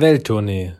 Welttournee,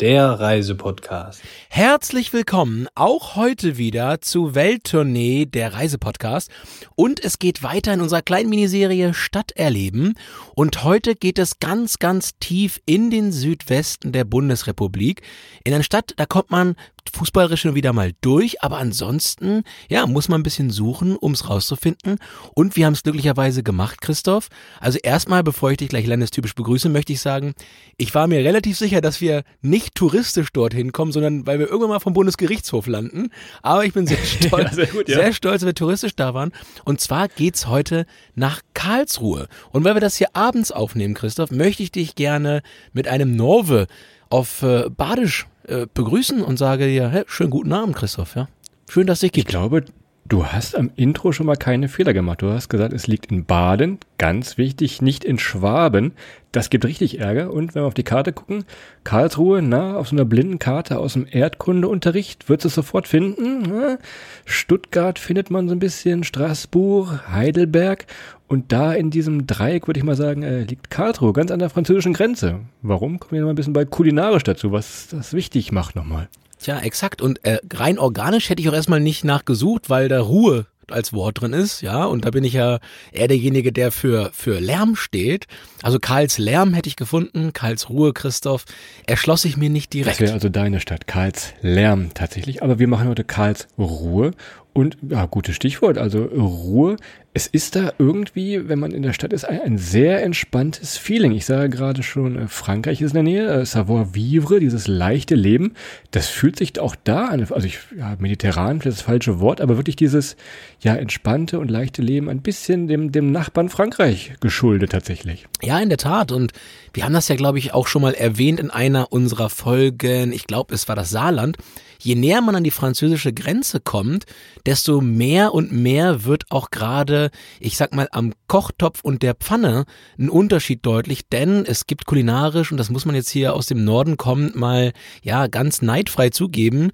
der Reisepodcast. Herzlich willkommen auch heute wieder zu Welttournee, der Reisepodcast. Und es geht weiter in unserer kleinen Miniserie Stadt erleben. Und heute geht es ganz, ganz tief in den Südwesten der Bundesrepublik. In eine Stadt, da kommt man fußballerisch schon wieder mal durch, aber ansonsten, ja, muss man ein bisschen suchen, um es rauszufinden. Und wir haben es glücklicherweise gemacht, Christoph. Also erstmal, bevor ich dich gleich landestypisch begrüße, möchte ich sagen, ich war mir relativ sicher, dass wir nicht touristisch dorthin kommen, sondern weil wir irgendwann mal vom Bundesgerichtshof landen. Aber ich bin sehr stolz, ja, sehr, gut, ja. sehr stolz, dass wir touristisch da waren. Und zwar geht's heute nach Karlsruhe. Und weil wir das hier abends aufnehmen, Christoph, möchte ich dich gerne mit einem Norwe auf äh, Badisch äh, begrüßen und sage dir, hey, schönen guten Abend, Christoph, ja. Schön, dass dich gibt. Ich glaube, du hast am Intro schon mal keine Fehler gemacht. Du hast gesagt, es liegt in Baden, ganz wichtig, nicht in Schwaben. Das gibt richtig Ärger. Und wenn wir auf die Karte gucken, Karlsruhe, na, auf so einer blinden Karte aus dem Erdkundeunterricht, wird es sofort finden. Stuttgart findet man so ein bisschen, Straßburg, Heidelberg. Und da in diesem Dreieck, würde ich mal sagen, äh, liegt Karlsruhe, ganz an der französischen Grenze. Warum? Kommen wir noch ein bisschen bei kulinarisch dazu, was das wichtig macht nochmal. Tja, exakt. Und äh, rein organisch hätte ich auch erstmal nicht nachgesucht, weil da Ruhe als Wort drin ist, ja, und da bin ich ja eher derjenige, der für, für Lärm steht. Also Karls Lärm hätte ich gefunden, Karls Ruhe, Christoph, erschloss sich mir nicht direkt. Das wäre also deine Stadt, Karls Lärm tatsächlich, aber wir machen heute Karls Ruhe und ja, gutes Stichwort, also Ruhe. Es ist da irgendwie, wenn man in der Stadt ist, ein, ein sehr entspanntes Feeling. Ich sage gerade schon, äh, Frankreich ist in der Nähe, äh, Savoir Vivre, dieses leichte Leben, das fühlt sich auch da an. Also ich, ja, mediterran, vielleicht das falsche Wort, aber wirklich dieses, ja, entspannte und leichte Leben ein bisschen dem, dem Nachbarn Frankreich geschuldet tatsächlich. Ja, in der Tat. Und wir haben das ja, glaube ich, auch schon mal erwähnt in einer unserer Folgen. Ich glaube, es war das Saarland je näher man an die französische Grenze kommt, desto mehr und mehr wird auch gerade, ich sag mal, am Kochtopf und der Pfanne ein Unterschied deutlich, denn es gibt kulinarisch, und das muss man jetzt hier aus dem Norden kommen, mal, ja, ganz neidfrei zugeben,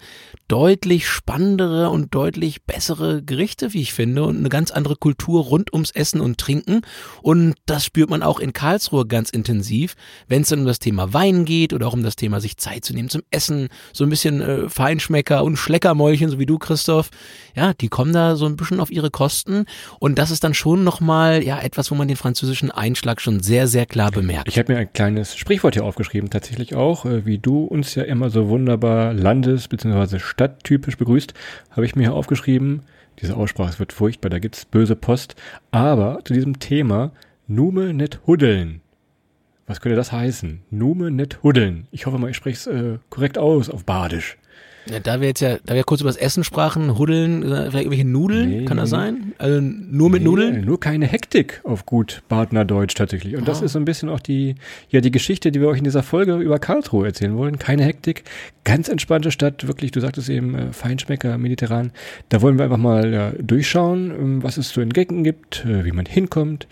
deutlich spannendere und deutlich bessere Gerichte, wie ich finde, und eine ganz andere Kultur rund ums Essen und Trinken. Und das spürt man auch in Karlsruhe ganz intensiv, wenn es dann um das Thema Wein geht oder auch um das Thema sich Zeit zu nehmen zum Essen, so ein bisschen äh, Feinschmecker und Schleckermäulchen, so wie du, Christoph. Ja, die kommen da so ein bisschen auf ihre Kosten. Und das ist dann schon nochmal, ja, etwas, wo man den französischen Einschlag schon sehr, sehr klar bemerkt. Ich habe mir ein kleines Sprichwort hier aufgeschrieben, tatsächlich auch, äh, wie du uns ja immer so wunderbar Landes- bzw stadttypisch begrüßt, habe ich mir hier aufgeschrieben. Diese Aussprache wird furchtbar, da gibt's böse Post. Aber zu diesem Thema Nume net huddeln. Was könnte das heißen? Nume net huddeln. Ich hoffe mal, ich spreche es äh, korrekt aus auf Badisch. Ja, da wir jetzt ja, da wir kurz über das Essen sprachen, Huddeln, äh, vielleicht irgendwelche Nudeln, nee, kann das sein? Also nur mit nee, Nudeln? Nur keine Hektik auf gut Badner Deutsch tatsächlich. Und oh. das ist so ein bisschen auch die, ja, die Geschichte, die wir euch in dieser Folge über Karlsruhe erzählen wollen. Keine Hektik, ganz entspannte Stadt, wirklich, du sagtest eben, äh, Feinschmecker, mediterran. Da wollen wir einfach mal ja, durchschauen, ähm, was es zu entdecken gibt, äh, wie man hinkommt.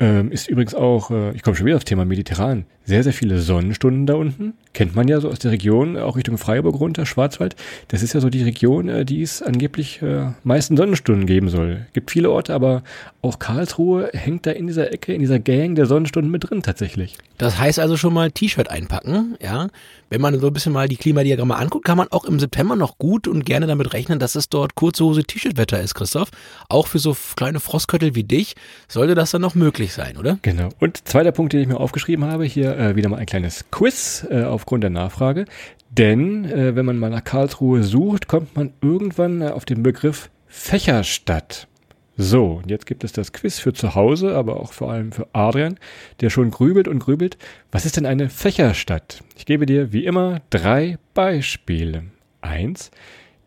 Ähm, ist übrigens auch, äh, ich komme schon wieder aufs Thema mediterran, sehr, sehr viele Sonnenstunden da unten. Kennt man ja so aus der Region, auch Richtung Freiburg runter, Schwarzwald. Das ist ja so die Region, äh, die es angeblich äh, meisten Sonnenstunden geben soll. Gibt viele Orte, aber auch Karlsruhe hängt da in dieser Ecke, in dieser Gang der Sonnenstunden mit drin tatsächlich. Das heißt also schon mal T-Shirt einpacken, ja. Wenn man so ein bisschen mal die Klimadiagramme anguckt, kann man auch im September noch gut und gerne damit rechnen, dass es dort kurze Hose T-Shirt-Wetter ist, Christoph. Auch für so kleine Frostköttel wie dich sollte das dann noch möglich sein, oder? Genau. Und zweiter Punkt, den ich mir aufgeschrieben habe, hier äh, wieder mal ein kleines Quiz äh, aufgrund der Nachfrage. Denn äh, wenn man mal nach Karlsruhe sucht, kommt man irgendwann äh, auf den Begriff Fächerstadt. So, und jetzt gibt es das Quiz für zu Hause, aber auch vor allem für Adrian, der schon grübelt und grübelt. Was ist denn eine Fächerstadt? Ich gebe dir wie immer drei Beispiele. Eins.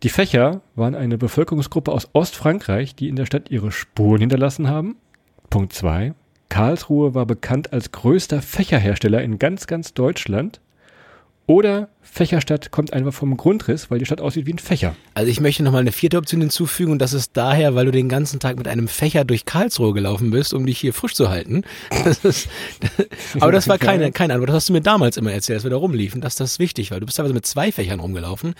Die Fächer waren eine Bevölkerungsgruppe aus Ostfrankreich, die in der Stadt ihre Spuren hinterlassen haben. Punkt zwei. Karlsruhe war bekannt als größter Fächerhersteller in ganz, ganz Deutschland. Oder Fächerstadt kommt einfach vom Grundriss, weil die Stadt aussieht wie ein Fächer. Also ich möchte nochmal eine vierte Option hinzufügen und das ist daher, weil du den ganzen Tag mit einem Fächer durch Karlsruhe gelaufen bist, um dich hier frisch zu halten. Das ist, aber das war keine, keine Antwort. Das hast du mir damals immer erzählt, als wir da rumliefen. dass das wichtig war. Du bist teilweise mit zwei Fächern rumgelaufen.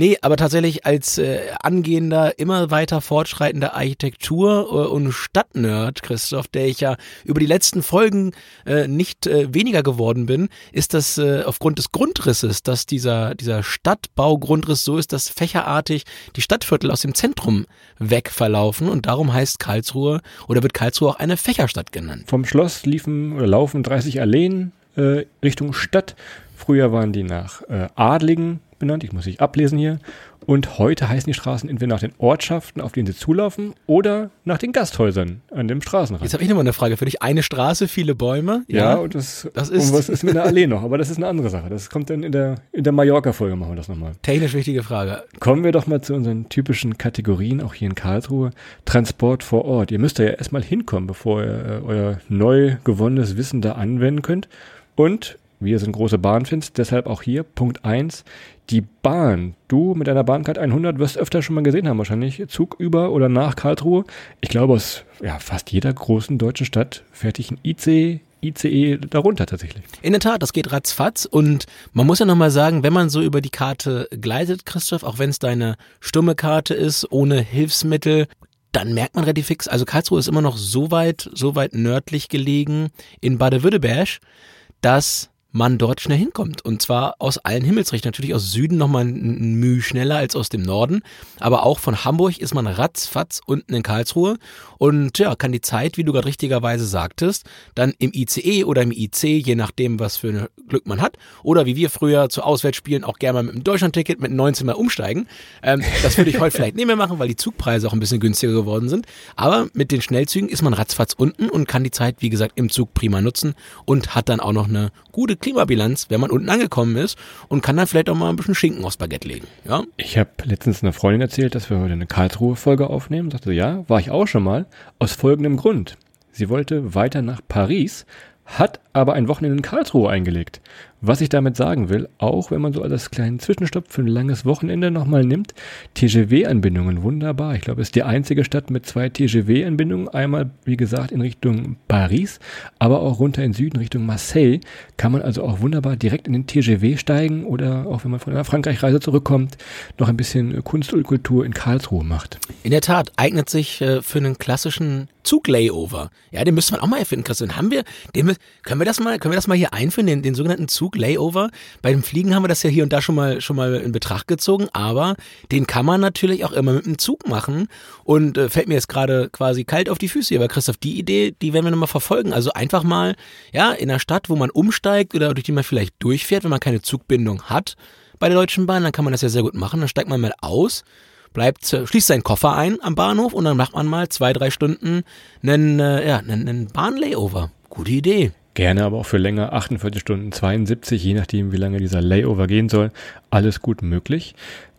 Nee, aber tatsächlich als äh, angehender, immer weiter fortschreitender Architektur- äh, und Stadtnerd, Christoph, der ich ja über die letzten Folgen äh, nicht äh, weniger geworden bin, ist das äh, aufgrund des Grundrisses, dass dieser, dieser Stadtbaugrundriss so ist, dass fächerartig die Stadtviertel aus dem Zentrum weg verlaufen und darum heißt Karlsruhe oder wird Karlsruhe auch eine Fächerstadt genannt. Vom Schloss liefen oder laufen 30 Alleen äh, Richtung Stadt. Früher waren die nach äh, Adligen benannt. Ich muss nicht ablesen hier. Und heute heißen die Straßen entweder nach den Ortschaften, auf denen sie zulaufen, oder nach den Gasthäusern an dem Straßenrand. Jetzt habe ich nochmal eine Frage für dich. Eine Straße, viele Bäume. Ja, ja und das, das ist. Und was ist mit einer Allee noch? Aber das ist eine andere Sache. Das kommt dann in der, in der Mallorca-Folge, machen wir das nochmal. Technisch wichtige Frage. Kommen wir doch mal zu unseren typischen Kategorien, auch hier in Karlsruhe. Transport vor Ort. Ihr müsst da ja erstmal hinkommen, bevor ihr äh, euer neu gewonnenes Wissen da anwenden könnt. Und wir sind große Bahnfans, deshalb auch hier Punkt 1, die Bahn. Du mit deiner Bahncard 100 wirst öfter schon mal gesehen haben wahrscheinlich. Zug über oder nach Karlsruhe. Ich glaube, aus ja, fast jeder großen deutschen Stadt fährt ich ein IC, ICE darunter tatsächlich. In der Tat, das geht ratzfatz und man muss ja nochmal sagen, wenn man so über die Karte gleitet, Christoph, auch wenn es deine stumme Karte ist, ohne Hilfsmittel, dann merkt man relativ fix, also Karlsruhe ist immer noch so weit, so weit nördlich gelegen in Baden-Württemberg, dass man dort schnell hinkommt. Und zwar aus allen Himmelsrichtungen. Natürlich aus Süden nochmal ein Mühe schneller als aus dem Norden. Aber auch von Hamburg ist man ratzfatz unten in Karlsruhe und ja, kann die Zeit, wie du gerade richtigerweise sagtest, dann im ICE oder im IC, je nachdem, was für ein Glück man hat, oder wie wir früher zu Auswärtsspielen auch gerne mal mit dem Deutschlandticket mit 19 Mal umsteigen. Ähm, das würde ich heute vielleicht nicht mehr machen, weil die Zugpreise auch ein bisschen günstiger geworden sind. Aber mit den Schnellzügen ist man ratzfatz unten und kann die Zeit, wie gesagt, im Zug prima nutzen und hat dann auch noch eine gute Klimabilanz, wenn man unten angekommen ist und kann dann vielleicht auch mal ein bisschen Schinken aufs Baguette legen. Ja? Ich habe letztens einer Freundin erzählt, dass wir heute eine Karlsruhe-Folge aufnehmen. Sagte, ja, war ich auch schon mal. Aus folgendem Grund. Sie wollte weiter nach Paris, hat aber ein Wochenende in Karlsruhe eingelegt. Was ich damit sagen will, auch wenn man so als kleinen Zwischenstopp für ein langes Wochenende nochmal nimmt, TGW-Anbindungen, wunderbar. Ich glaube, es ist die einzige Stadt mit zwei TGW-Anbindungen. Einmal, wie gesagt, in Richtung Paris, aber auch runter in Süden Richtung Marseille. Kann man also auch wunderbar direkt in den TGW steigen oder auch wenn man von einer Frankreich-Reise zurückkommt, noch ein bisschen Kunst und Kultur in Karlsruhe macht. In der Tat, eignet sich äh, für einen klassischen Zug-Layover. Ja, den müsste man auch mal erfinden, Christian. Haben wir, den, können wir das mal, können wir das mal hier einführen, den, den sogenannten Zug Zug, Layover. Bei dem Fliegen haben wir das ja hier und da schon mal, schon mal in Betracht gezogen, aber den kann man natürlich auch immer mit dem Zug machen und äh, fällt mir jetzt gerade quasi kalt auf die Füße. Aber Christoph, die Idee, die werden wir nochmal verfolgen. Also einfach mal, ja, in einer Stadt, wo man umsteigt oder durch die man vielleicht durchfährt, wenn man keine Zugbindung hat bei der Deutschen Bahn, dann kann man das ja sehr gut machen. Dann steigt man mal aus bleibt, äh, schließt seinen Koffer ein am Bahnhof und dann macht man mal zwei, drei Stunden einen, äh, ja, einen, einen Bahnlayover. Gute Idee. Gerne aber auch für länger, 48 Stunden, 72, je nachdem, wie lange dieser Layover gehen soll. Alles gut möglich.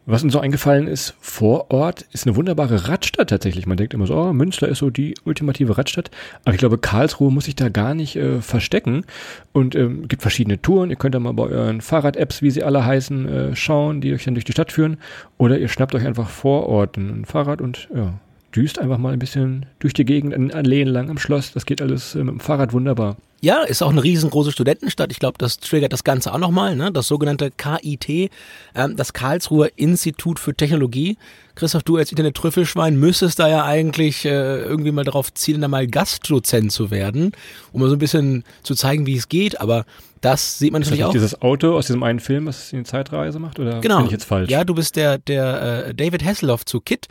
Was uns so eingefallen ist, vor Ort ist eine wunderbare Radstadt tatsächlich. Man denkt immer so, oh, Münster ist so die ultimative Radstadt. Aber ich glaube, Karlsruhe muss sich da gar nicht äh, verstecken. Und ähm, gibt verschiedene Touren. Ihr könnt da mal bei euren Fahrrad-Apps, wie sie alle heißen, äh, schauen, die euch dann durch die Stadt führen. Oder ihr schnappt euch einfach vor Ort ein Fahrrad und ja, düst einfach mal ein bisschen durch die Gegend, an Alleen lang am Schloss. Das geht alles äh, mit dem Fahrrad wunderbar. Ja, ist auch eine riesengroße Studentenstadt. Ich glaube, das triggert das Ganze auch nochmal, ne? Das sogenannte KIT, ähm, das Karlsruher Institut für Technologie. Christoph, du als Internet-Trüffelschwein müsstest da ja eigentlich äh, irgendwie mal darauf zielen, da mal Gastdozent zu werden, um mal so ein bisschen zu zeigen, wie es geht. Aber das sieht man natürlich auch. Dieses Auto aus diesem einen Film, was die Zeitreise macht, oder genau. bin ich jetzt falsch? Ja, du bist der der äh, David Hasselhoff zu Kit.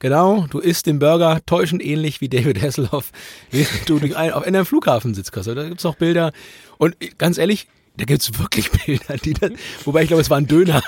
Genau, du isst den Burger täuschend ähnlich wie David Hasselhoff, während du auf einem Flughafen sitzt, Kassel. Da gibt's auch Bilder. Und ganz ehrlich, da gibt's wirklich Bilder, die dann, wobei ich glaube, es war ein Döner.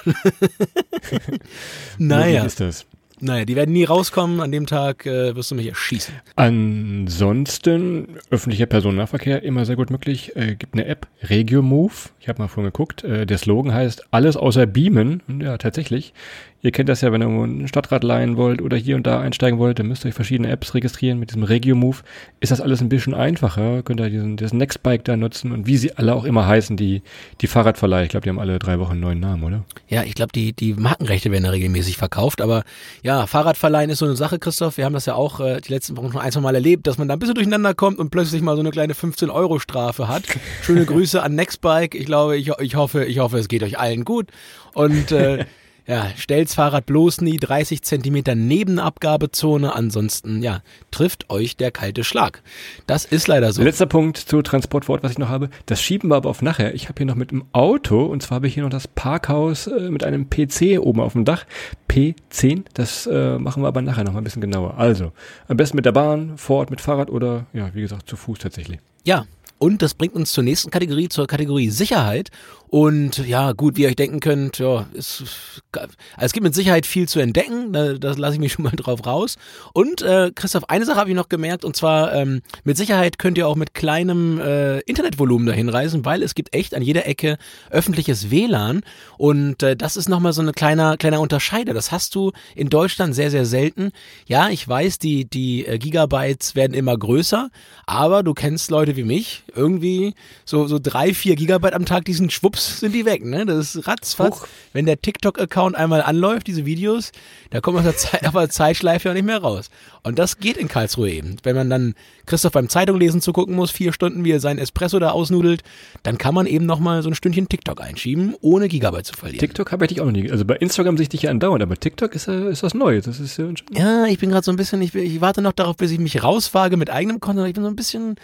naja. Wie ist das? Naja, die werden nie rauskommen. An dem Tag äh, wirst du mich erschießen. Ansonsten, öffentlicher Personennahverkehr immer sehr gut möglich. Äh, gibt eine App, RegioMove. Ich habe mal vorhin geguckt. Äh, der Slogan heißt alles außer Beamen. Ja, tatsächlich. Ihr kennt das ja, wenn ihr irgendwo ein Stadtrad leihen wollt oder hier und da einsteigen wollt, dann müsst ihr euch verschiedene Apps registrieren. Mit diesem Regio-Move ist das alles ein bisschen einfacher. Könnt ihr diesen, diesen Nextbike da nutzen und wie sie alle auch immer heißen, die, die Fahrradverleih. Ich glaube, die haben alle drei Wochen einen neuen Namen, oder? Ja, ich glaube, die, die Markenrechte werden da regelmäßig verkauft. Aber ja, Fahrradverleihen ist so eine Sache, Christoph. Wir haben das ja auch äh, die letzten Wochen schon ein, zwei Mal erlebt, dass man da ein bisschen durcheinander kommt und plötzlich mal so eine kleine 15-Euro-Strafe hat. Schöne Grüße an Nextbike. Ich glaube, ich, ich hoffe, ich hoffe, es geht euch allen gut. Und äh, Ja, stellt's Fahrrad bloß nie 30 Zentimeter neben Abgabezone, ansonsten, ja, trifft euch der kalte Schlag. Das ist leider so. Letzter Punkt zu Transportwort, was ich noch habe. Das schieben wir aber auf nachher. Ich habe hier noch mit dem Auto, und zwar habe ich hier noch das Parkhaus äh, mit einem PC oben auf dem Dach. P10, das äh, machen wir aber nachher noch mal ein bisschen genauer. Also, am besten mit der Bahn, vor Ort mit Fahrrad oder, ja, wie gesagt, zu Fuß tatsächlich. Ja, und das bringt uns zur nächsten Kategorie, zur Kategorie Sicherheit. Und ja, gut, wie ihr euch denken könnt, ja, es, also es gibt mit Sicherheit viel zu entdecken. Da, das lasse ich mich schon mal drauf raus. Und äh, Christoph, eine Sache habe ich noch gemerkt, und zwar ähm, mit Sicherheit könnt ihr auch mit kleinem äh, Internetvolumen dahin reisen, weil es gibt echt an jeder Ecke öffentliches WLAN. Und äh, das ist nochmal so ein kleiner, kleiner Unterscheider. Das hast du in Deutschland sehr, sehr selten. Ja, ich weiß, die, die äh, Gigabytes werden immer größer, aber du kennst Leute wie mich, irgendwie so, so drei, vier Gigabyte am Tag, diesen Schwupps schwupps sind die weg, ne? Das ist ratzfatz. Huch. Wenn der TikTok-Account einmal anläuft, diese Videos, da kommt aus der Zeit, aber Zeitschleife ja nicht mehr raus. Und das geht in Karlsruhe eben. Wenn man dann Christoph beim Zeitunglesen zugucken muss, vier Stunden, wie er seinen Espresso da ausnudelt, dann kann man eben nochmal so ein Stündchen TikTok einschieben, ohne Gigabyte zu verlieren. TikTok habe ich dich auch noch nie. Also bei Instagram sehe ich dich ja andauernd, aber TikTok ist, ist was Neues. Das ist ja, ja ich bin gerade so ein bisschen, ich, ich warte noch darauf, bis ich mich rauswage mit eigenem Content. Ich bin so ein bisschen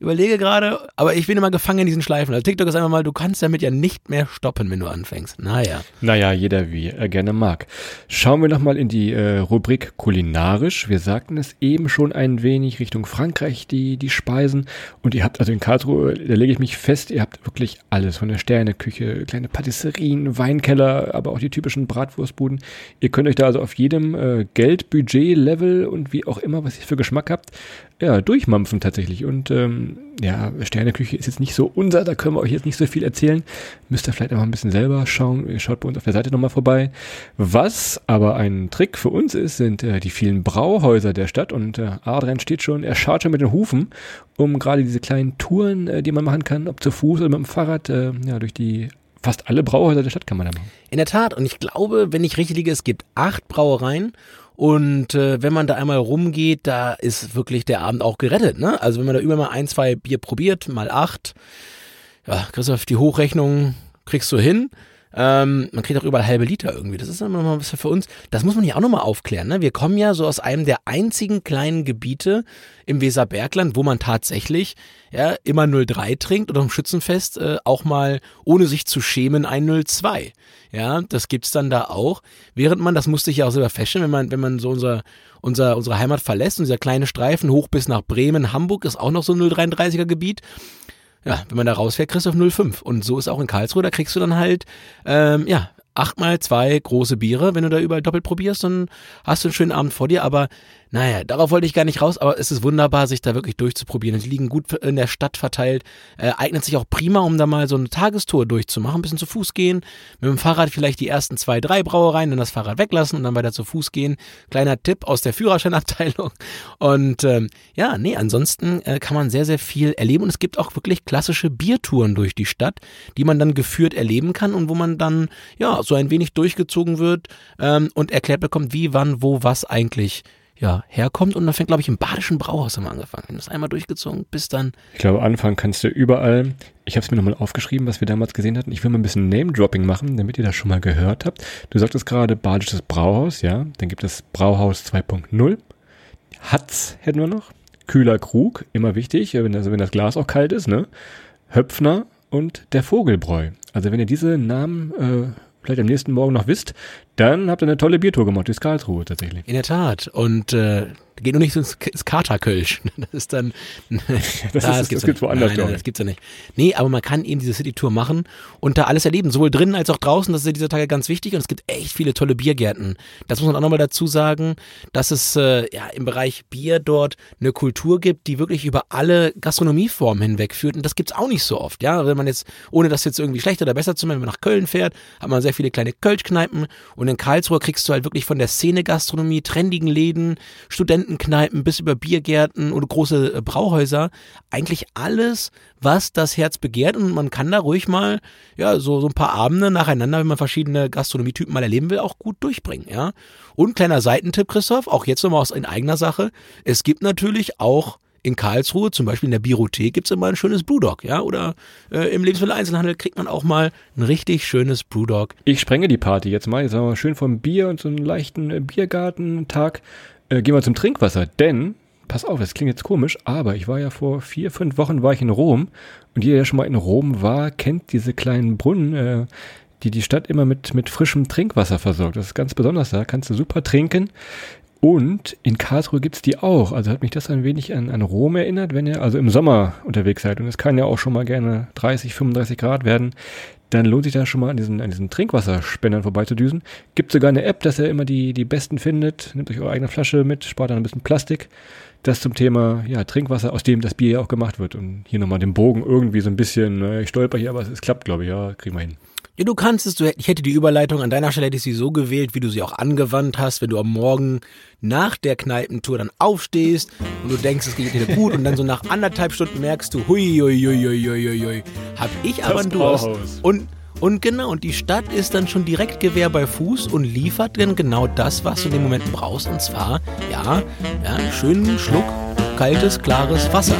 überlege gerade, aber ich bin immer gefangen in diesen Schleifen. Also TikTok ist einfach mal, du kannst damit ja nicht mehr stoppen, wenn du anfängst. Naja. Naja, jeder wie er gerne mag. Schauen wir nochmal in die äh, Rubrik kulinarisch. Wir sagten es eben schon ein wenig Richtung Frankreich, die, die Speisen. Und ihr habt, also in Karlsruhe, da lege ich mich fest, ihr habt wirklich alles. Von der Sterneküche, kleine Patisserien, Weinkeller, aber auch die typischen Bratwurstbuden. Ihr könnt euch da also auf jedem äh, Geldbudget, Level und wie auch immer, was ihr für Geschmack habt, ja, durchmampfen tatsächlich. Und ähm, ja, Sterneküche ist jetzt nicht so unser, da können wir euch jetzt nicht so viel erzählen. Müsst ihr vielleicht auch ein bisschen selber schauen. Ihr schaut bei uns auf der Seite nochmal vorbei. Was aber ein Trick für uns ist, sind äh, die vielen Brauhäuser der Stadt. Und äh, Adrian steht schon, er schaut schon mit den Hufen, um gerade diese kleinen Touren, äh, die man machen kann, ob zu Fuß oder mit dem Fahrrad, äh, ja, durch die fast alle Brauhäuser der Stadt kann man da machen. In der Tat. Und ich glaube, wenn ich richtig liege, es gibt acht Brauereien und äh, wenn man da einmal rumgeht, da ist wirklich der Abend auch gerettet. Ne? Also wenn man da über mal ein, zwei Bier probiert, mal acht, ja, Christoph, die Hochrechnung kriegst du hin. Ähm, man kriegt auch überall halbe Liter irgendwie. Das ist immer mal was für uns. Das muss man ja auch nochmal aufklären. Ne? Wir kommen ja so aus einem der einzigen kleinen Gebiete im Weserbergland, wo man tatsächlich ja, immer 03 trinkt oder am Schützenfest äh, auch mal, ohne sich zu schämen, ein 02. Ja, das gibt's dann da auch. Während man, das musste ich ja auch selber feststellen, wenn man, wenn man so unser, unser, unsere Heimat verlässt und dieser kleine Streifen hoch bis nach Bremen, Hamburg ist auch noch so ein 033er Gebiet ja, wenn man da rausfährt, kriegst du auf 0,5. Und so ist auch in Karlsruhe, da kriegst du dann halt, ähm, ja, achtmal zwei große Biere. Wenn du da überall doppelt probierst, dann hast du einen schönen Abend vor dir. Aber naja, darauf wollte ich gar nicht raus, aber es ist wunderbar, sich da wirklich durchzuprobieren. Die liegen gut in der Stadt verteilt, äh, eignet sich auch prima, um da mal so eine Tagestour durchzumachen, ein bisschen zu Fuß gehen, mit dem Fahrrad vielleicht die ersten zwei, drei Brauereien, dann das Fahrrad weglassen und dann weiter zu Fuß gehen. Kleiner Tipp aus der Führerscheinabteilung. Und ähm, ja, nee, ansonsten äh, kann man sehr, sehr viel erleben und es gibt auch wirklich klassische Biertouren durch die Stadt, die man dann geführt erleben kann und wo man dann ja so ein wenig durchgezogen wird ähm, und erklärt bekommt, wie, wann, wo, was eigentlich ja, herkommt. Und da fängt, glaube ich, im Badischen Brauhaus haben wir angefangen. Das einmal durchgezogen, bis dann. Ich glaube, anfangen kannst du überall. Ich habe es mir nochmal aufgeschrieben, was wir damals gesehen hatten. Ich will mal ein bisschen Name-Dropping machen, damit ihr das schon mal gehört habt. Du sagtest gerade Badisches Brauhaus, ja. Dann gibt es Brauhaus 2.0. Hatz hätten wir noch. Kühler Krug, immer wichtig, wenn das, wenn das Glas auch kalt ist, ne? Höpfner und der Vogelbräu. Also wenn ihr diese Namen äh, vielleicht am nächsten Morgen noch wisst, dann habt ihr eine tolle Biertour gemacht, die Karlsruhe tatsächlich. In der Tat. Und äh, geht nur nicht ins, ins Katerkölsch. Das ist dann, das, da, ist, gibt's das gibt's woanders, Nein, nein, das gibt's ja nicht. Nee, aber man kann eben diese City-Tour machen und da alles erleben, sowohl drinnen als auch draußen. Das ist ja dieser Tage ganz wichtig und es gibt echt viele tolle Biergärten. Das muss man auch nochmal dazu sagen, dass es äh, ja im Bereich Bier dort eine Kultur gibt, die wirklich über alle Gastronomieformen hinweg führt und das gibt's auch nicht so oft. Ja, wenn man jetzt, ohne das jetzt irgendwie schlechter oder besser zu machen, wenn man nach Köln fährt, hat man sehr viele kleine Kölschkneipen und in Karlsruhe kriegst du halt wirklich von der Szene-Gastronomie, trendigen Läden, Studentenkneipen bis über Biergärten oder große äh, Brauhäuser eigentlich alles, was das Herz begehrt und man kann da ruhig mal ja so so ein paar Abende nacheinander, wenn man verschiedene Gastronomietypen mal erleben will, auch gut durchbringen, ja. Und kleiner Seitentipp, Christoph, auch jetzt nochmal aus in eigener Sache. Es gibt natürlich auch in Karlsruhe, zum Beispiel in der Biothek, gibt's immer ein schönes Brewdog, ja, oder äh, im Lebensmitteleinzelhandel kriegt man auch mal ein richtig schönes Brewdog. Ich sprenge die Party jetzt mal. Jetzt haben wir schön vom Bier und so einen leichten äh, Biergartentag. Äh, gehen wir zum Trinkwasser, denn, pass auf, das klingt jetzt komisch, aber ich war ja vor vier, fünf Wochen war ich in Rom und jeder, der schon mal in Rom war, kennt diese kleinen Brunnen, äh, die die Stadt immer mit, mit frischem Trinkwasser versorgt. Das ist ganz besonders da, kannst du super trinken. Und in Karlsruhe gibt's die auch. Also hat mich das ein wenig an, an Rom erinnert, wenn ihr also im Sommer unterwegs seid. Und es kann ja auch schon mal gerne 30, 35 Grad werden. Dann lohnt sich da schon mal an diesen, an diesen Trinkwasserspendern vorbeizudüsen. Gibt sogar eine App, dass ihr immer die, die besten findet. Nehmt euch eure eigene Flasche mit, spart dann ein bisschen Plastik. Das zum Thema ja, Trinkwasser, aus dem das Bier ja auch gemacht wird. Und hier nochmal den Bogen irgendwie so ein bisschen, äh, ich stolper hier, aber es, es klappt, glaube ich, ja, kriegen wir hin. Ja, du kannst es, du, ich hätte die Überleitung an deiner Stelle hätte ich sie so gewählt, wie du sie auch angewandt hast, wenn du am Morgen nach der Kneipentour dann aufstehst und du denkst, es geht dir gut und dann so nach anderthalb Stunden merkst du, hui, hui, hui, hui, hui, hui, hui, hab ich aber einen Durst. Und, und genau, und die Stadt ist dann schon direkt Gewehr bei Fuß und liefert dann genau das, was du in dem Moment brauchst, und zwar, ja, ja einen schönen Schluck kaltes, klares Wasser.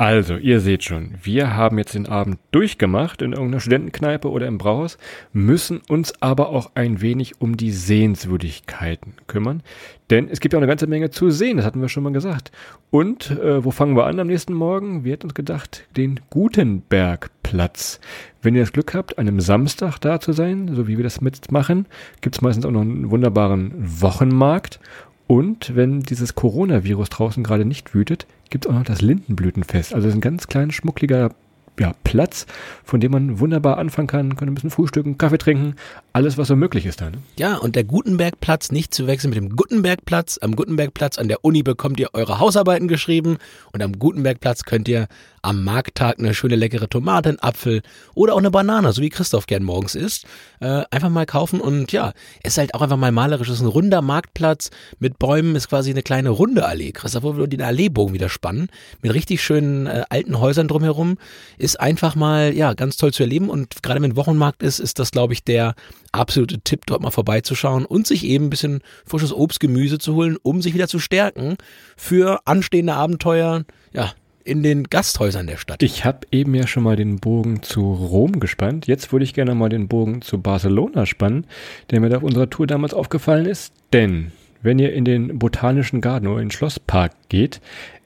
Also, ihr seht schon, wir haben jetzt den Abend durchgemacht in irgendeiner Studentenkneipe oder im Brauhaus, müssen uns aber auch ein wenig um die Sehenswürdigkeiten kümmern. Denn es gibt ja auch eine ganze Menge zu sehen, das hatten wir schon mal gesagt. Und äh, wo fangen wir an am nächsten Morgen? Wir hätten uns gedacht, den Gutenbergplatz. Wenn ihr das Glück habt, an einem Samstag da zu sein, so wie wir das mitmachen, gibt es meistens auch noch einen wunderbaren Wochenmarkt. Und wenn dieses Coronavirus draußen gerade nicht wütet, gibt es auch noch das Lindenblütenfest. Also ein ganz kleiner, schmuckliger ja, Platz, von dem man wunderbar anfangen kann, kann ein bisschen frühstücken, Kaffee trinken, alles, was so möglich ist da. Ne? Ja, und der Gutenbergplatz nicht zu wechseln mit dem Gutenbergplatz. Am Gutenbergplatz an der Uni bekommt ihr eure Hausarbeiten geschrieben und am Gutenbergplatz könnt ihr am Markttag eine schöne leckere Tomate, einen Apfel oder auch eine Banane, so wie Christoph gern morgens isst, äh, einfach mal kaufen und ja, es ist halt auch einfach mal malerisch. Es ist ein runder Marktplatz mit Bäumen, ist quasi eine kleine runde Allee. Christoph, wir den Alleebogen wieder spannen, mit richtig schönen äh, alten Häusern drumherum, ist einfach mal, ja, ganz toll zu erleben und gerade wenn Wochenmarkt ist, ist das, glaube ich, der absolute Tipp, dort mal vorbeizuschauen und sich eben ein bisschen frisches Obst, Gemüse zu holen, um sich wieder zu stärken für anstehende Abenteuer, ja, in den Gasthäusern der Stadt. Ich habe eben ja schon mal den Bogen zu Rom gespannt. Jetzt würde ich gerne mal den Bogen zu Barcelona spannen, der mir da auf unserer Tour damals aufgefallen ist. Denn wenn ihr in den Botanischen Garten oder in den Schlosspark geht,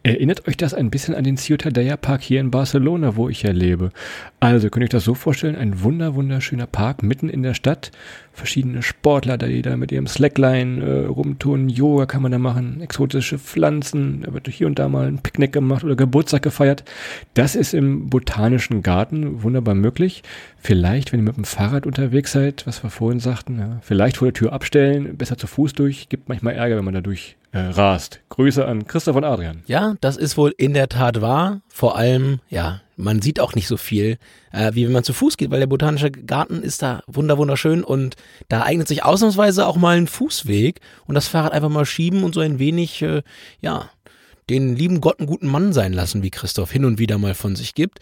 erinnert euch das ein bisschen an den Ciutadella Park hier in Barcelona, wo ich ja lebe. Also könnt ihr euch das so vorstellen, ein wunder wunderschöner Park mitten in der Stadt. Verschiedene Sportler, die da mit ihrem Slackline äh, rumtun, Yoga kann man da machen, exotische Pflanzen, da wird hier und da mal ein Picknick gemacht oder Geburtstag gefeiert. Das ist im Botanischen Garten wunderbar möglich. Vielleicht, wenn ihr mit dem Fahrrad unterwegs seid, was wir vorhin sagten, ja, vielleicht vor der Tür abstellen, besser zu Fuß durch, gibt manchmal Ärger, wenn man da durch äh, rast. Grüße an Christoph und Adrian. Ja, das ist wohl in der Tat wahr. Vor allem, ja, man sieht auch nicht so viel, äh, wie wenn man zu Fuß geht, weil der botanische Garten ist da wunder wunderschön und da eignet sich ausnahmsweise auch mal ein Fußweg und das Fahrrad einfach mal schieben und so ein wenig, äh, ja, den lieben Gott einen guten Mann sein lassen, wie Christoph hin und wieder mal von sich gibt.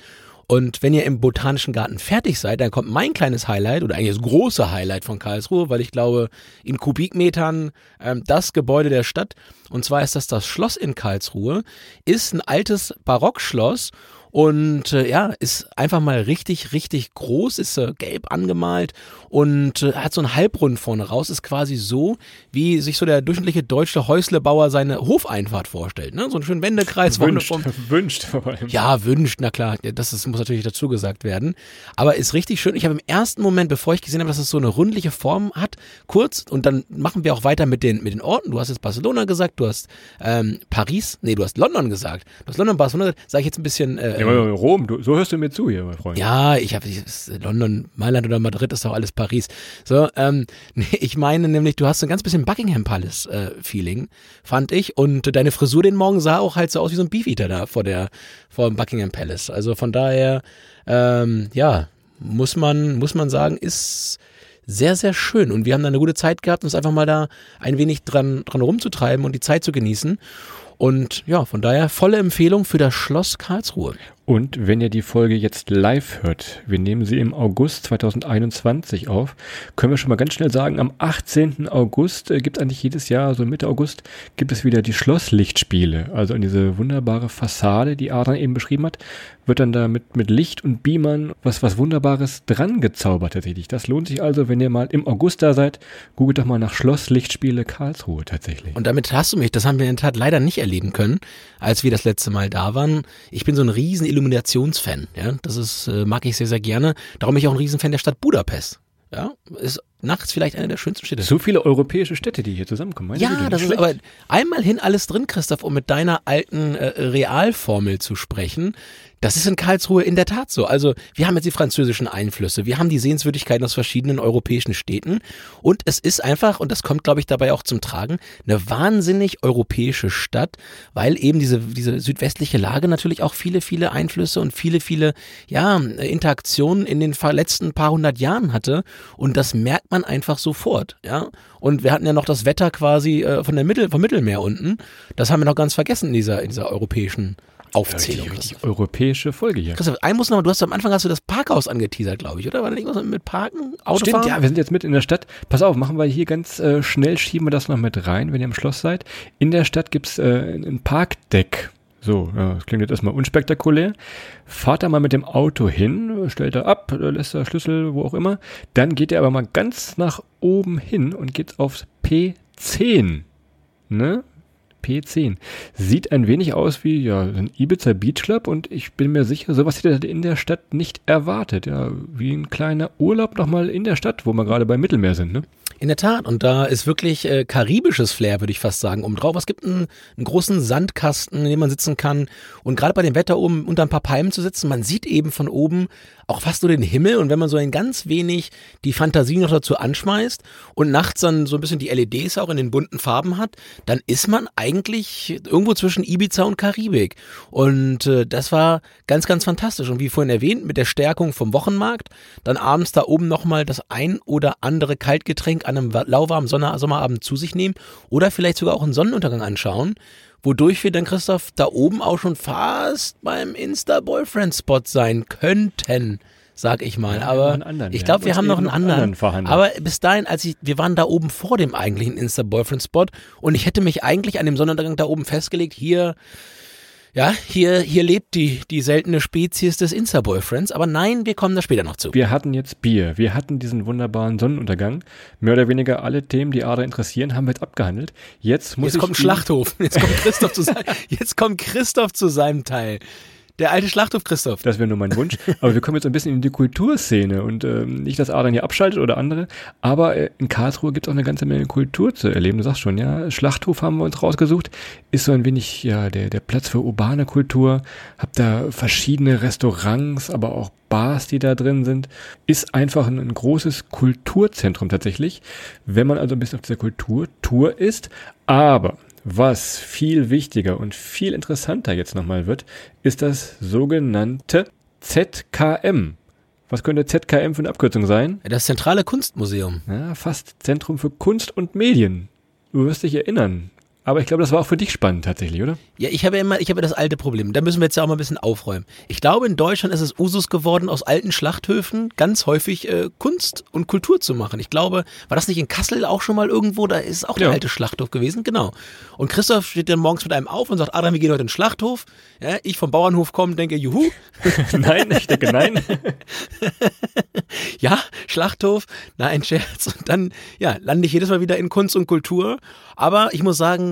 Und wenn ihr im Botanischen Garten fertig seid, dann kommt mein kleines Highlight oder eigentlich das große Highlight von Karlsruhe, weil ich glaube, in Kubikmetern ähm, das Gebäude der Stadt, und zwar ist das das Schloss in Karlsruhe, ist ein altes Barockschloss und äh, ja, ist einfach mal richtig, richtig groß, ist äh, gelb angemalt und äh, hat so einen Halbrund vorne raus, ist quasi so, wie sich so der durchschnittliche deutsche Häuslebauer seine Hofeinfahrt vorstellt. Ne? So einen schönen Wendekreis. Wünscht, vom, wünscht vor allem. ja, wünscht, na klar, das ist, muss natürlich dazu gesagt werden. Aber ist richtig schön. Ich habe im ersten Moment, bevor ich gesehen habe, dass es so eine rundliche Form hat, kurz, und dann machen wir auch weiter mit den, mit den Orten. Du hast jetzt Barcelona gesagt, du hast ähm, Paris, nee, du hast London gesagt. Du hast London, Barcelona, sage ich jetzt ein bisschen. Äh, Ja, Rom, du, so hörst du mir zu hier, mein Freund. ja, ich habe London, Mailand oder Madrid ist doch alles Paris. So, ähm, nee, ich meine nämlich, du hast so ein ganz bisschen Buckingham Palace äh, Feeling, fand ich. Und deine Frisur den Morgen sah auch halt so aus wie so ein Beefeater da vor der vor dem Buckingham Palace. Also von daher, ähm, ja, muss man muss man sagen, ist sehr, sehr schön. Und wir haben da eine gute Zeit gehabt, uns einfach mal da ein wenig dran, dran rumzutreiben und die Zeit zu genießen. Und ja, von daher volle Empfehlung für das Schloss Karlsruhe. Und wenn ihr die Folge jetzt live hört, wir nehmen sie im August 2021 auf, können wir schon mal ganz schnell sagen, am 18. August äh, gibt es eigentlich jedes Jahr, so Mitte August, gibt es wieder die Schlosslichtspiele. Also an diese wunderbare Fassade, die Adrian eben beschrieben hat, wird dann da mit, mit Licht und Beamern was, was Wunderbares dran gezaubert tatsächlich. Das lohnt sich also, wenn ihr mal im August da seid, googelt doch mal nach Schlosslichtspiele Karlsruhe tatsächlich. Und damit hast du mich, das haben wir in der Tat leider nicht erleben können, als wir das letzte Mal da waren. Ich bin so ein riesen Illuminationsfan, ja, das ist, äh, mag ich sehr, sehr gerne. Darum bin ich auch ein Riesenfan der Stadt Budapest. Ja, ist nachts vielleicht eine der schönsten Städte. so viele europäische Städte, die hier zusammenkommen. Meine Ja, das ist aber einmal hin alles drin, Christoph, um mit deiner alten äh, Realformel zu sprechen. Das ist in Karlsruhe in der Tat so. Also wir haben jetzt die französischen Einflüsse, wir haben die Sehenswürdigkeiten aus verschiedenen europäischen Städten und es ist einfach, und das kommt, glaube ich, dabei auch zum Tragen, eine wahnsinnig europäische Stadt, weil eben diese, diese südwestliche Lage natürlich auch viele, viele Einflüsse und viele, viele ja, Interaktionen in den letzten paar hundert Jahren hatte und das merkt man einfach sofort. Ja? Und wir hatten ja noch das Wetter quasi äh, von der Mittel, vom Mittelmeer unten. Das haben wir noch ganz vergessen in dieser, in dieser europäischen Aufzählung. Richtig, richtig europäische Folge hier. Christoph, ein muss noch, du hast am Anfang hast du das Parkhaus angeteasert, glaube ich, oder? War da irgendwas mit Parken, Autofahren? Stimmt, ja, wir sind jetzt mit in der Stadt. Pass auf, machen wir hier ganz äh, schnell, schieben wir das noch mit rein, wenn ihr im Schloss seid. In der Stadt gibt's äh, ein Parkdeck. So, ja, das klingt jetzt erstmal unspektakulär. Fahrt da mal mit dem Auto hin, stellt er ab, äh, lässt er Schlüssel, wo auch immer. Dann geht er aber mal ganz nach oben hin und geht aufs P10. Ne? P10. Sieht ein wenig aus wie ja, ein Ibiza Beach Club und ich bin mir sicher, sowas hätte in der Stadt nicht erwartet. Ja, wie ein kleiner Urlaub nochmal in der Stadt, wo wir gerade beim Mittelmeer sind. Ne? In der Tat, und da ist wirklich äh, karibisches Flair, würde ich fast sagen, oben drauf. Es gibt einen, einen großen Sandkasten, in dem man sitzen kann. Und gerade bei dem Wetter oben unter ein paar Palmen zu sitzen, man sieht eben von oben auch fast nur den Himmel. Und wenn man so ein ganz wenig die Fantasie noch dazu anschmeißt und nachts dann so ein bisschen die LEDs auch in den bunten Farben hat, dann ist man eigentlich irgendwo zwischen Ibiza und Karibik. Und äh, das war ganz, ganz fantastisch. Und wie vorhin erwähnt, mit der Stärkung vom Wochenmarkt, dann abends da oben nochmal das ein oder andere Kaltgetränk an einem lauwarmen Sommerabend zu sich nehmen oder vielleicht sogar auch einen Sonnenuntergang anschauen, wodurch wir dann, Christoph, da oben auch schon fast beim Insta-Boyfriend-Spot sein könnten, sag ich mal. Ja, Aber anderen, ich glaube, wir haben noch einen anderen. verhandelt. Aber bis dahin, als ich, wir waren da oben vor dem eigentlichen Insta-Boyfriend-Spot und ich hätte mich eigentlich an dem Sonnenuntergang da oben festgelegt, hier ja, hier, hier lebt die, die seltene Spezies des Insta-Boyfriends, aber nein, wir kommen da später noch zu. Wir hatten jetzt Bier, wir hatten diesen wunderbaren Sonnenuntergang. Mehr oder weniger alle Themen, die Ada interessieren, haben wir jetzt abgehandelt. Jetzt muss Jetzt ich kommt Schlachthof. Jetzt kommt Christoph zu sein, jetzt kommt Christoph zu seinem Teil. Der alte Schlachthof Christoph. Das wäre nur mein Wunsch. Aber wir kommen jetzt ein bisschen in die Kulturszene und ähm, nicht, dass Adrian hier abschaltet oder andere. Aber äh, in Karlsruhe gibt es auch eine ganze Menge Kultur zu erleben. Du sagst schon, ja, Schlachthof haben wir uns rausgesucht. Ist so ein wenig ja der, der Platz für urbane Kultur. Hab da verschiedene Restaurants, aber auch Bars, die da drin sind. Ist einfach ein, ein großes Kulturzentrum tatsächlich. Wenn man also ein bisschen auf dieser Kulturtour ist. Aber was viel wichtiger und viel interessanter jetzt nochmal wird, ist das sogenannte ZKM. Was könnte ZKM für eine Abkürzung sein? Das zentrale Kunstmuseum. Ja, fast Zentrum für Kunst und Medien. Du wirst dich erinnern. Aber ich glaube, das war auch für dich spannend tatsächlich, oder? Ja, ich habe ja immer, ich habe das alte Problem. Da müssen wir jetzt ja auch mal ein bisschen aufräumen. Ich glaube, in Deutschland ist es Usus geworden, aus alten Schlachthöfen ganz häufig äh, Kunst und Kultur zu machen. Ich glaube, war das nicht in Kassel auch schon mal irgendwo? Da ist auch der Ja. alte Schlachthof gewesen, genau. Und Christoph steht dann morgens mit einem auf und sagt, Adam, wir gehen heute in den Schlachthof. Ja, ich vom Bauernhof komme, denke, juhu, nein, ich denke nein. ja, Schlachthof, nein, Scherz. Und dann, ja, lande ich jedes Mal wieder in Kunst und Kultur. Aber ich muss sagen,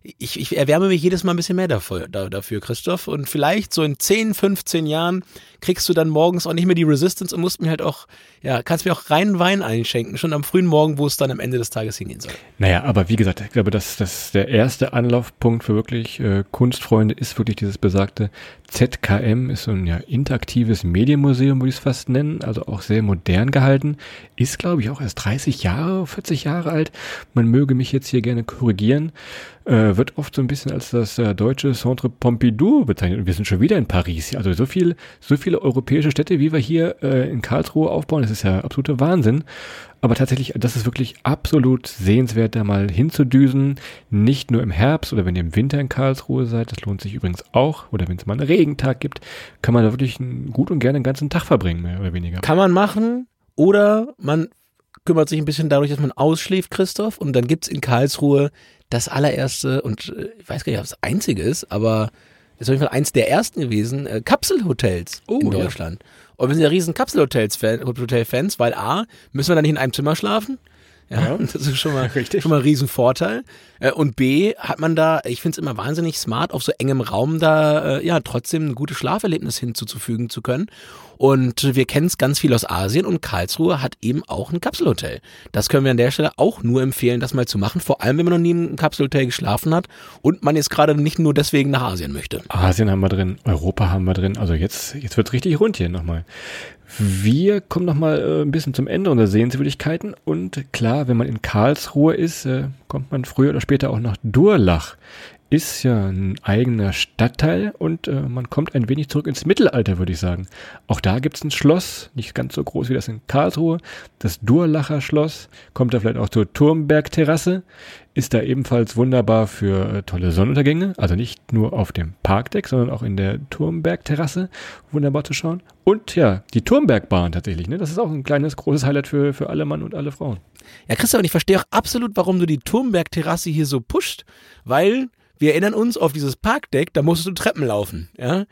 ich, ich erwärme mich jedes Mal ein bisschen mehr dafür, da, dafür, Christoph. Und vielleicht so in 10, 15 Jahren kriegst du dann morgens auch nicht mehr die Resistance und musst mir halt auch, ja, kannst mir auch reinen Wein einschenken, schon am frühen Morgen, wo es dann am Ende des Tages hingehen soll. Naja, aber wie gesagt, ich glaube, dass das der erste Anlaufpunkt für wirklich äh, Kunstfreunde ist wirklich dieses besagte ZKM, ist so ein ja, interaktives Medienmuseum, würde ich es fast nennen, also auch sehr modern gehalten, ist glaube ich auch erst 30 Jahre, 40 Jahre alt. Man möge mich jetzt hier gerne korrigieren, äh, wird oft so ein bisschen als das äh, deutsche Centre Pompidou bezeichnet. Und wir sind schon wieder in Paris. Also so viel, so viele europäische Städte, wie wir hier äh, in Karlsruhe aufbauen, das ist ja absoluter Wahnsinn. Aber tatsächlich, das ist wirklich absolut sehenswert, da mal hinzudüsen. Nicht nur im Herbst oder wenn ihr im Winter in Karlsruhe seid, das lohnt sich übrigens auch. Oder wenn es mal einen Regentag gibt, kann man da wirklich gut und gerne den ganzen Tag verbringen, mehr oder weniger. Kann man machen oder man kümmert sich ein bisschen dadurch, dass man ausschläft, Christoph. Und dann gibt's in Karlsruhe das allererste und äh, ich weiß gar nicht, ob es das einzige ist, aber ist auf jeden Fall eins der ersten gewesen, äh, Kapselhotels Oh, in ja. Deutschland. Und wir sind ja riesen Kapselhotels-Fans, weil A, müssen wir da nicht in einem Zimmer schlafen. Ja, Ja. das ist schon mal, Richtig. schon mal ein Riesenvorteil. Äh, Und B, hat man da, ich finde es immer wahnsinnig smart, auf so engem Raum da, äh, ja, trotzdem ein gutes Schlaferlebnis hinzuzufügen zu können. Und wir kennen es ganz viel aus Asien und Karlsruhe hat eben auch ein Kapselhotel. Das können wir an der Stelle auch nur empfehlen, das mal zu machen, vor allem wenn man noch nie im Kapselhotel geschlafen hat und man jetzt gerade nicht nur deswegen nach Asien möchte. Asien haben wir drin, Europa haben wir drin. Also jetzt, jetzt wird's richtig rund hier nochmal. Wir kommen nochmal äh, ein bisschen zum Ende unserer Sehenswürdigkeiten. Und klar, wenn man in Karlsruhe ist, äh, kommt man früher oder später auch nach Durlach. Ist ja ein eigener Stadtteil und äh, man kommt ein wenig zurück ins Mittelalter, würde ich sagen. Auch da gibt's ein Schloss, nicht ganz so groß wie das in Karlsruhe. Das Durlacher Schloss kommt da vielleicht auch zur Turmbergterrasse ist da ebenfalls wunderbar für äh, tolle Sonnenuntergänge. Also nicht nur auf dem Parkdeck, sondern auch in der Turmbergterrasse wunderbar zu schauen. Und ja, die Turmbergbahn tatsächlich. Ne? Das ist auch ein kleines, großes Highlight für, für alle Mann und alle Frauen. Ja, Christoph, und ich verstehe auch absolut, warum du die Turmberg-Terrasse hier so pusht, weil wir erinnern uns auf dieses Parkdeck, da musstest du Treppen laufen, ja.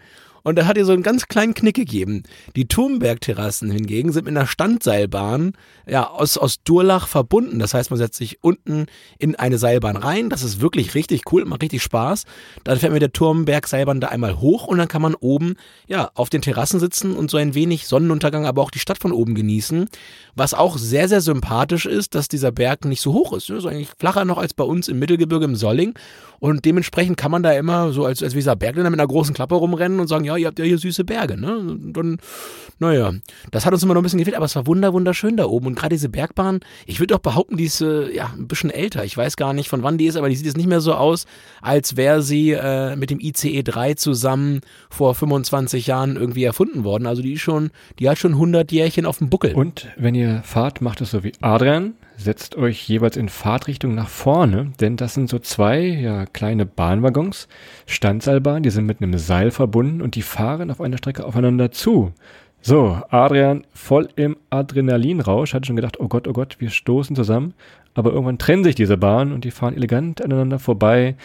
Und da hat dir so einen ganz kleinen Knick gegeben. Die Turmberg-Terrassen hingegen sind mit einer Standseilbahn ja, aus, aus Durlach verbunden. Das heißt, man setzt sich unten in eine Seilbahn rein. Das ist wirklich richtig cool, macht richtig Spaß. Dann fährt man mit der Turmberg-Seilbahn da einmal hoch und dann kann man oben ja, auf den Terrassen sitzen und so ein wenig Sonnenuntergang, aber auch die Stadt von oben genießen. Was auch sehr, sehr sympathisch ist, dass dieser Berg nicht so hoch ist. Ist eigentlich flacher noch als bei uns im Mittelgebirge im Solling. Und dementsprechend kann man da immer so als, als Weser Bergländer mit einer großen Klappe rumrennen und sagen, ja, ihr habt ja hier süße Berge, ne? Und dann, naja, das hat uns immer noch ein bisschen gefehlt, aber es war wunder, wunderschön da oben. Und gerade diese Bergbahn, ich würde auch behaupten, die ist äh, ja ein bisschen älter. Ich weiß gar nicht, von wann die ist, aber die sieht jetzt nicht mehr so aus, als wäre sie äh, mit dem ICE 3 zusammen vor 25 Jahren irgendwie erfunden worden. Also die ist schon, die hat schon 100 Jährchen auf dem Buckel. Und wenn ihr fahrt, macht es so wie Adrian. Setzt euch jeweils in Fahrtrichtung nach vorne, denn das sind so zwei ja, kleine Bahnwaggons, Standseilbahn, die sind mit einem Seil verbunden und die fahren auf einer Strecke aufeinander zu. So, Adrian voll im Adrenalinrausch, hatte schon gedacht, oh Gott, oh Gott, wir stoßen zusammen. Aber irgendwann trennen sich diese Bahnen und die fahren elegant aneinander vorbei.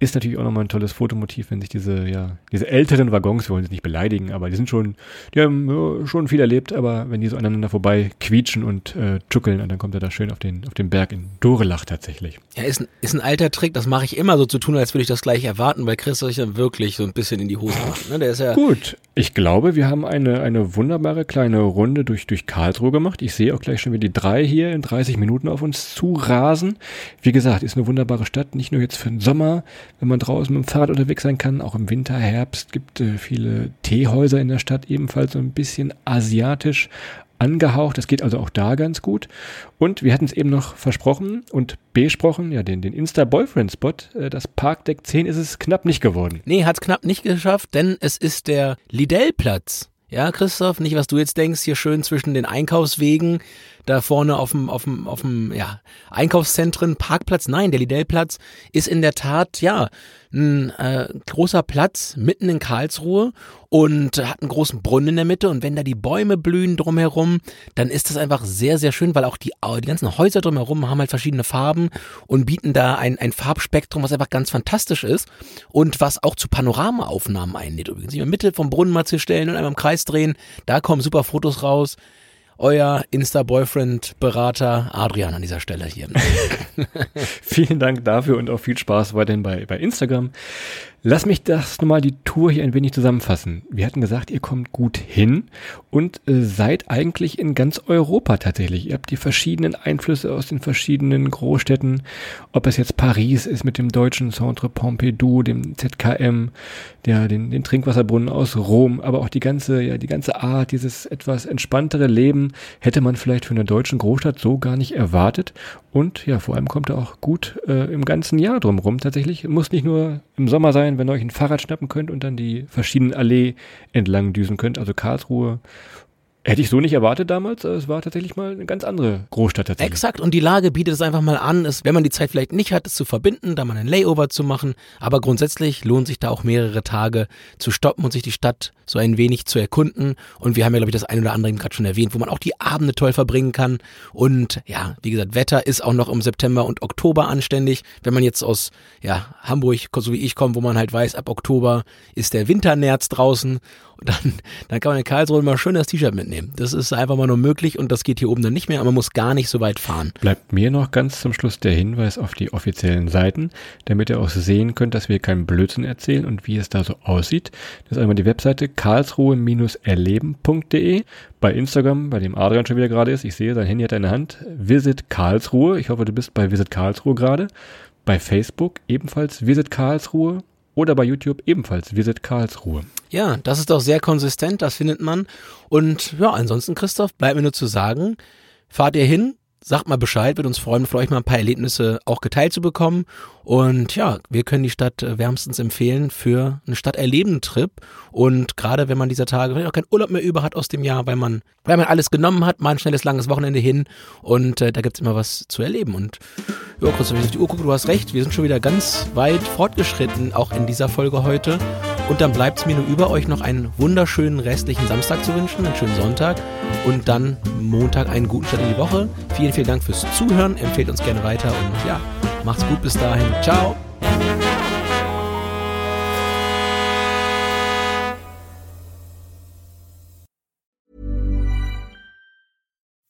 Ist natürlich auch nochmal ein tolles Fotomotiv, wenn sich diese, ja, diese älteren Waggons, wir wollen sie nicht beleidigen, aber die sind schon, die haben schon viel erlebt, aber wenn die so aneinander vorbei quietschen und äh, tuckeln, dann kommt er da schön auf den, auf den Berg in Dorelach tatsächlich. Ja, ist ein, ist ein alter Trick, das mache ich immer so zu tun, als würde ich das gleich erwarten, weil Chris sich dann wirklich so ein bisschen in die Hose macht. Ne? Der ist ja, Gut, ich glaube, wir haben eine, eine wunderbare kleine Runde durch, durch Karlsruhe gemacht. Ich sehe auch gleich schon wieder die drei hier in 30 Minuten auf uns zu rasen. Wie gesagt, ist eine wunderbare Stadt, nicht nur jetzt für den Sommer, wenn man draußen mit dem Fahrrad unterwegs sein kann, auch im Winter, Herbst gibt äh, viele Teehäuser in der Stadt, ebenfalls so ein bisschen asiatisch angehaucht. Das geht also auch da ganz gut. Und wir hatten es eben noch versprochen und besprochen, ja, den, den Insta-Boyfriend-Spot. Äh, das Parkdeck 10 ist es knapp nicht geworden. nee, hat's knapp nicht geschafft, denn es ist der Lidell-Platz Ja, Christoph, nicht was du jetzt denkst, hier schön zwischen den Einkaufswegen, da vorne auf dem, auf dem, auf dem, ja, Einkaufszentren, Parkplatz. Nein, der Lidellplatz ist in der Tat, ja, ein äh, großer Platz mitten in Karlsruhe und hat einen großen Brunnen in der Mitte und wenn da die Bäume blühen drumherum, dann ist das einfach sehr, sehr schön, weil auch die, die ganzen Häuser drumherum haben halt verschiedene Farben und bieten da ein, ein Farbspektrum, was einfach ganz fantastisch ist und was auch zu Panoramaaufnahmen einlädt übrigens. In der Mitte vom Brunnen mal zu stellen und einmal im Kreis drehen, da kommen super Fotos raus euer Insta-Boyfriend-Berater Adrian an dieser Stelle hier. Vielen Dank dafür und auch viel Spaß weiterhin bei, bei Instagram. Lass mich das nochmal die Tour hier ein wenig zusammenfassen. Wir hatten gesagt, ihr kommt gut hin und äh, seid eigentlich in ganz Europa tatsächlich. Ihr habt die verschiedenen Einflüsse aus den verschiedenen Großstädten, ob es jetzt Paris ist mit dem deutschen Centre Pompidou, dem ZKM, der, den, den Trinkwasserbrunnen aus Rom, aber auch die ganze, ja, die ganze Art, dieses etwas entspanntere Leben hätte man vielleicht für eine deutsche Großstadt so gar nicht erwartet. Und ja, vor allem kommt er auch gut äh, im ganzen Jahr drumherum tatsächlich. Muss nicht nur im Sommer sein, wenn ihr euch ein Fahrrad schnappen könnt und dann die verschiedenen Allee entlang düsen könnt. Also Karlsruhe Hätte ich so nicht erwartet damals. Es war tatsächlich mal eine ganz andere Großstadt tatsächlich. Exakt. Und die Lage bietet es einfach mal an, es, wenn man die Zeit vielleicht nicht hat, es zu verbinden, da mal ein Layover zu machen. Aber grundsätzlich lohnt sich da auch mehrere Tage zu stoppen und sich die Stadt so ein wenig zu erkunden. Und wir haben ja, glaube ich, das ein oder andere eben gerade schon erwähnt, wo man auch die Abende toll verbringen kann. Und ja, wie gesagt, Wetter ist auch noch im September und Oktober anständig. Wenn man jetzt aus ja, Hamburg, so wie ich komme, wo man halt weiß, ab Oktober ist der Winternerz draußen dann, dann kann man in Karlsruhe mal schön das T-Shirt mitnehmen. Das ist einfach mal nur möglich und das geht hier oben dann nicht mehr, aber man muss gar nicht so weit fahren. Bleibt mir noch ganz zum Schluss der Hinweis auf die offiziellen Seiten, damit ihr auch sehen könnt, dass wir keinen Blödsinn erzählen und wie es da so aussieht. Das ist einmal die Webseite karlsruhe-erleben.de. Bei Instagram, bei dem Adrian schon wieder gerade ist, ich sehe, sein Handy hat eine Hand, Visit Karlsruhe. Ich hoffe, du bist bei Visit Karlsruhe gerade. Bei Facebook ebenfalls Visit Karlsruhe oder bei YouTube ebenfalls Visit Karlsruhe. Ja, das ist doch sehr konsistent, das findet man. Und ja, ansonsten, Christoph, bleibt mir nur zu sagen, fahrt ihr hin, sagt mal Bescheid, wird uns freuen, von euch mal ein paar Erlebnisse auch geteilt zu bekommen. Und ja, wir können die Stadt äh, wärmstens empfehlen für einen Stadterleben-Trip. Und gerade wenn man dieser Tage vielleicht auch keinen Urlaub mehr über hat aus dem Jahr, weil man, weil man alles genommen hat, mal ein schnelles, langes Wochenende hin und äh, da gibt's immer was zu erleben. Und ja, kurz, wenn ich auf die Uhr gucke, du hast recht, wir sind schon wieder ganz weit fortgeschritten, auch in dieser Folge heute. Und dann bleibt es mir nur über, euch noch einen wunderschönen restlichen Samstag zu wünschen, einen schönen Sonntag und dann Montag einen guten Start in die Woche. Vielen, vielen Dank fürs Zuhören, empfehlt uns gerne weiter und ja, macht's gut bis dahin. Ciao!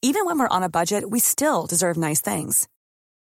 Even when we're on a budget, we still deserve nice things.